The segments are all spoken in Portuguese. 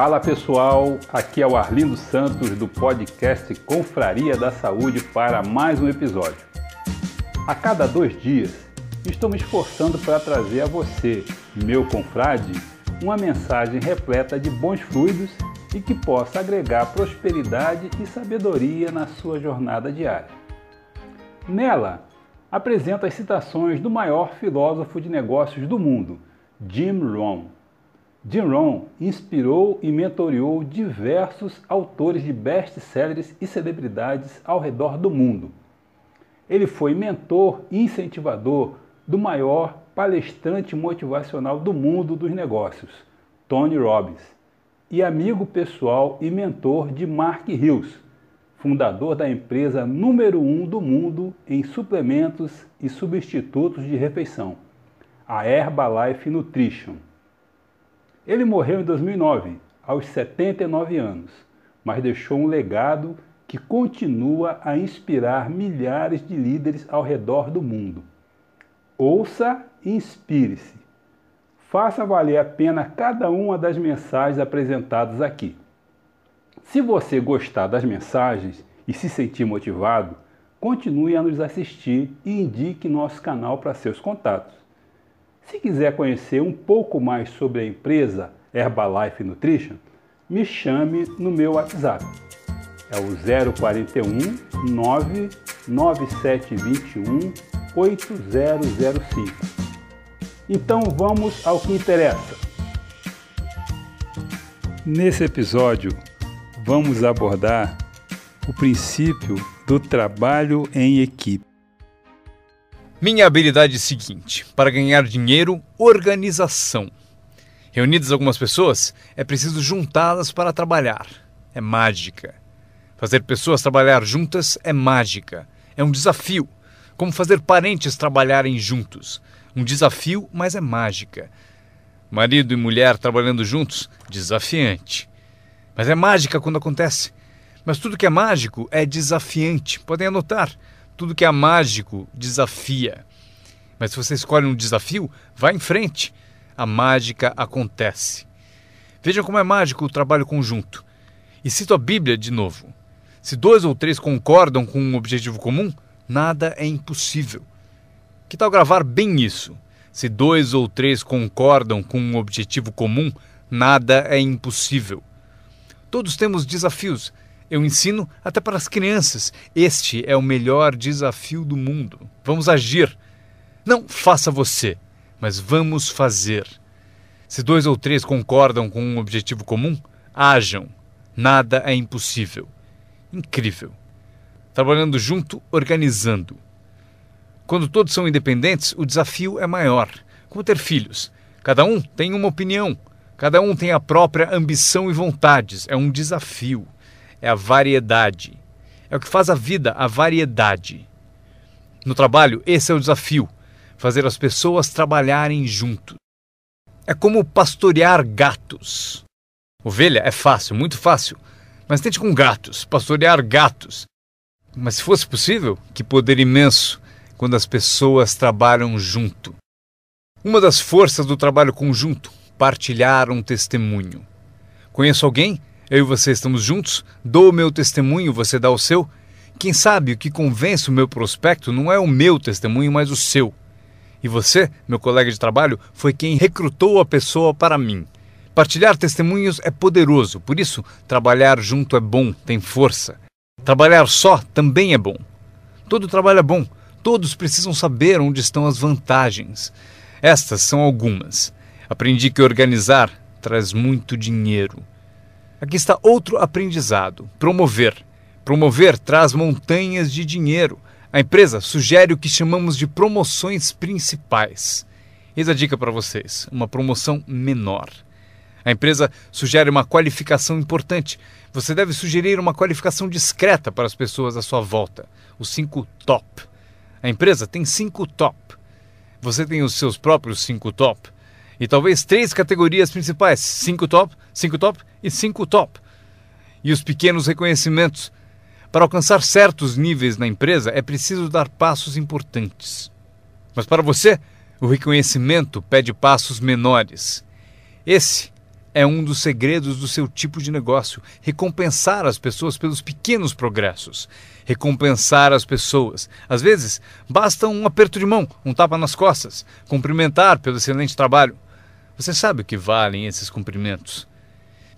Fala pessoal, aqui é o Arlindo Santos do podcast Confraria da Saúde para mais um episódio. A cada dois dias estou me esforçando para trazer a você, meu confrade, uma mensagem repleta de bons fluidos e que possa agregar prosperidade e sabedoria na sua jornada diária. Nela, apresento as citações do maior filósofo de negócios do mundo, Jim Rohn. Jim Rohn inspirou e mentoreou diversos autores de best-sellers e celebridades ao redor do mundo. Ele foi mentor e incentivador do maior palestrante motivacional do mundo dos negócios, Tony Robbins, e amigo pessoal e mentor de Mark Hills, fundador da empresa número um do mundo em suplementos e substitutos de refeição, a Herbalife Nutrition. Ele morreu em 2009, aos 79 anos, mas deixou um legado que continua a inspirar milhares de líderes ao redor do mundo. Ouça e inspire-se. Faça valer a pena cada uma das mensagens apresentadas aqui. Se você gostar das mensagens e se sentir motivado, continue a nos assistir e indique nosso canal para seus contatos. Se quiser conhecer um pouco mais sobre a empresa Herbalife Nutrition, me chame no meu WhatsApp. É o 041 99721 8005. Então vamos ao que interessa. Nesse episódio, vamos abordar o princípio do trabalho em equipe. Minha habilidade é seguinte: para ganhar dinheiro, organização. Reunidas algumas pessoas, é preciso juntá-las para trabalhar. É mágica. Fazer pessoas trabalhar juntas é mágica. É um desafio como fazer parentes trabalharem juntos. Um desafio, mas é mágica. Marido e mulher trabalhando juntos, desafiante. Mas é mágica quando acontece. Mas tudo que é mágico é desafiante. Podem anotar. Tudo que é mágico desafia. Mas se você escolhe um desafio, vá em frente. A mágica acontece. Vejam como é mágico o trabalho conjunto. E cito a Bíblia de novo. Se dois ou três concordam com um objetivo comum, nada é impossível. Que tal gravar bem isso? Se dois ou três concordam com um objetivo comum, nada é impossível. Todos temos desafios. Eu ensino até para as crianças. Este é o melhor desafio do mundo. Vamos agir. Não faça você, mas vamos fazer. Se dois ou três concordam com um objetivo comum, hajam. Nada é impossível. Incrível trabalhando junto, organizando. Quando todos são independentes, o desafio é maior. Como ter filhos. Cada um tem uma opinião, cada um tem a própria ambição e vontades. É um desafio. É a variedade. É o que faz a vida, a variedade. No trabalho, esse é o desafio: fazer as pessoas trabalharem juntos. É como pastorear gatos. Ovelha é fácil, muito fácil. Mas tente com gatos, pastorear gatos. Mas se fosse possível, que poder imenso quando as pessoas trabalham junto. Uma das forças do trabalho conjunto, partilhar um testemunho. Conheço alguém? Eu e você estamos juntos? Dou o meu testemunho, você dá o seu? Quem sabe o que convence o meu prospecto não é o meu testemunho, mas o seu. E você, meu colega de trabalho, foi quem recrutou a pessoa para mim. Partilhar testemunhos é poderoso, por isso, trabalhar junto é bom, tem força. Trabalhar só também é bom. Todo trabalho é bom. Todos precisam saber onde estão as vantagens. Estas são algumas. Aprendi que organizar traz muito dinheiro. Aqui está outro aprendizado: promover. Promover traz montanhas de dinheiro. A empresa sugere o que chamamos de promoções principais. Eis a dica para vocês: uma promoção menor. A empresa sugere uma qualificação importante. Você deve sugerir uma qualificação discreta para as pessoas à sua volta. Os cinco top. A empresa tem cinco top. Você tem os seus próprios cinco top. E talvez três categorias principais: cinco top, cinco top e cinco top. E os pequenos reconhecimentos. Para alcançar certos níveis na empresa é preciso dar passos importantes. Mas para você, o reconhecimento pede passos menores. Esse é um dos segredos do seu tipo de negócio. Recompensar as pessoas pelos pequenos progressos. Recompensar as pessoas. Às vezes, basta um aperto de mão, um tapa nas costas, cumprimentar pelo excelente trabalho. Você sabe o que valem esses cumprimentos?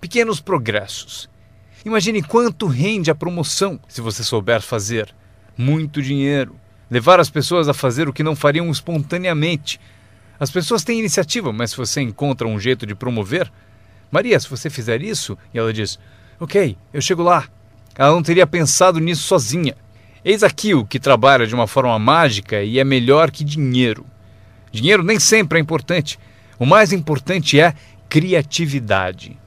Pequenos progressos. Imagine quanto rende a promoção se você souber fazer. Muito dinheiro. Levar as pessoas a fazer o que não fariam espontaneamente. As pessoas têm iniciativa, mas se você encontra um jeito de promover, Maria, se você fizer isso, e ela diz: Ok, eu chego lá. Ela não teria pensado nisso sozinha. Eis aqui o que trabalha de uma forma mágica e é melhor que dinheiro. Dinheiro nem sempre é importante. O mais importante é criatividade.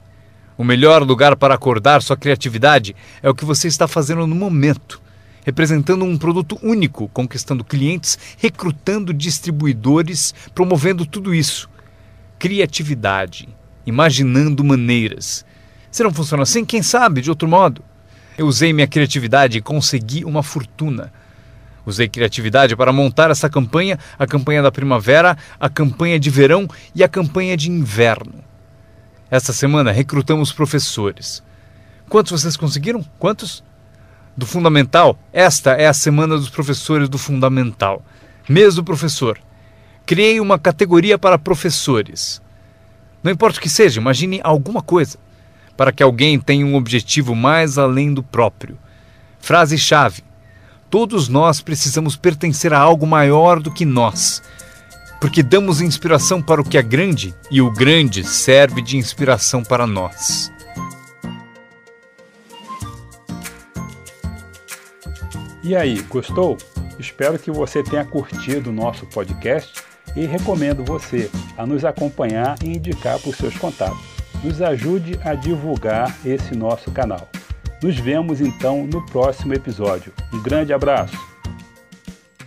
O melhor lugar para acordar sua criatividade é o que você está fazendo no momento, representando um produto único, conquistando clientes, recrutando distribuidores, promovendo tudo isso. Criatividade imaginando maneiras. Se não funciona assim, quem sabe de outro modo? Eu usei minha criatividade e consegui uma fortuna. Usei criatividade para montar essa campanha, a campanha da primavera, a campanha de verão e a campanha de inverno. Esta semana recrutamos professores. Quantos vocês conseguiram? Quantos? Do Fundamental, esta é a semana dos professores do Fundamental. Mês do professor. Criei uma categoria para professores. Não importa o que seja, imagine alguma coisa para que alguém tenha um objetivo mais além do próprio. Frase-chave: Todos nós precisamos pertencer a algo maior do que nós, porque damos inspiração para o que é grande e o grande serve de inspiração para nós. E aí, gostou? Espero que você tenha curtido o nosso podcast e recomendo você a nos acompanhar e indicar para os seus contatos. Nos ajude a divulgar esse nosso canal. Nos vemos então no próximo episódio. Um grande abraço!